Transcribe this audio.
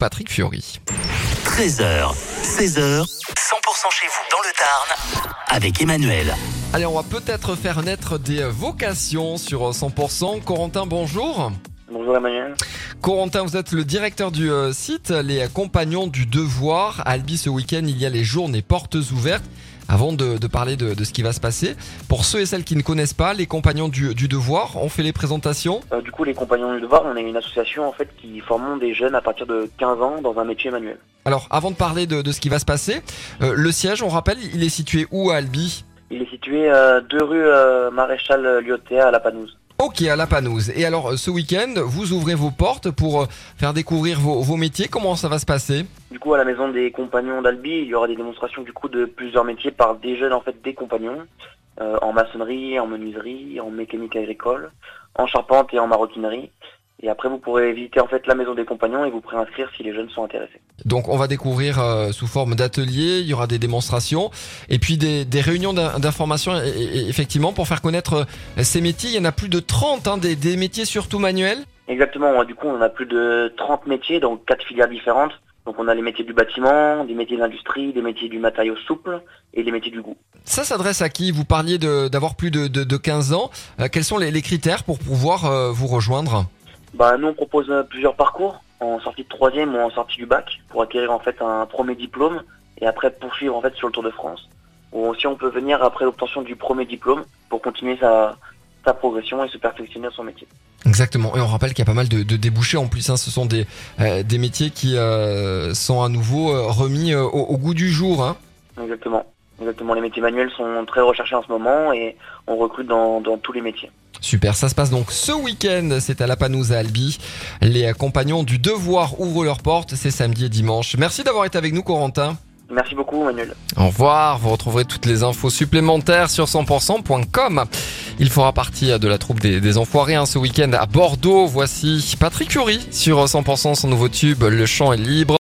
Patrick Fiori. 13h, 16h, 100% chez vous dans le Tarn avec Emmanuel. Allez, on va peut-être faire naître des vocations sur 100%. Corentin, bonjour. Bonjour Emmanuel. Corentin, vous êtes le directeur du euh, site Les Compagnons du Devoir. À Albi, ce week-end, il y a les journées portes ouvertes. Avant de, de parler de, de ce qui va se passer, pour ceux et celles qui ne connaissent pas, les Compagnons du, du Devoir, on fait les présentations. Euh, du coup, les Compagnons du Devoir, on est une association en fait qui forme des jeunes à partir de 15 ans dans un métier manuel. Alors, avant de parler de, de ce qui va se passer, euh, le siège, on rappelle, il est situé où à Albi? Il est situé euh, deux rue euh, Maréchal Lyotea à La Panouse. Ok, à la Panouse. Et alors, ce week-end, vous ouvrez vos portes pour euh, faire découvrir vos, vos métiers. Comment ça va se passer? Du coup, à la maison des Compagnons d'Albi, il y aura des démonstrations du coup de plusieurs métiers par des jeunes en fait des compagnons euh, en maçonnerie, en menuiserie, en mécanique agricole, en charpente et en maroquinerie. Et après, vous pourrez visiter en fait la maison des compagnons et vous préinscrire si les jeunes sont intéressés. Donc, on va découvrir euh, sous forme d'ateliers. Il y aura des démonstrations et puis des, des réunions d'in- d'information. Effectivement, pour faire connaître euh, ces métiers, il y en a plus de 30, hein, des, des métiers surtout manuels. Exactement. Du coup, on a plus de 30 métiers, donc quatre filières différentes. Donc, on a les métiers du bâtiment, des métiers de l'industrie, des métiers du matériau souple et les métiers du goût. Ça s'adresse à qui? Vous parliez d'avoir plus de, de, de 15 ans. Euh, quels sont les, les critères pour pouvoir euh, vous rejoindre? Bah, nous, on propose euh, plusieurs parcours en sortie de troisième ou en sortie du bac pour acquérir en fait un premier diplôme et après poursuivre en fait sur le Tour de France. Ou aussi, on peut venir après l'obtention du premier diplôme pour continuer sa, sa progression et se perfectionner dans son métier. Exactement. Et on rappelle qu'il y a pas mal de, de débouchés en plus. Hein. Ce sont des, euh, des métiers qui euh, sont à nouveau euh, remis euh, au, au goût du jour. Hein. Exactement. Exactement. Les métiers manuels sont très recherchés en ce moment et on recrute dans, dans tous les métiers. Super, ça se passe donc ce week-end, c'est à la Panouse à Albi. Les euh, compagnons du devoir ouvrent leurs portes, c'est samedi et dimanche. Merci d'avoir été avec nous Corentin. Merci beaucoup, Manuel. Au revoir, vous retrouverez toutes les infos supplémentaires sur 100%.com. Il fera partie de la troupe des, des enfoirés hein, ce week-end à Bordeaux. Voici Patrick Curie sur 100% son nouveau tube Le chant est libre.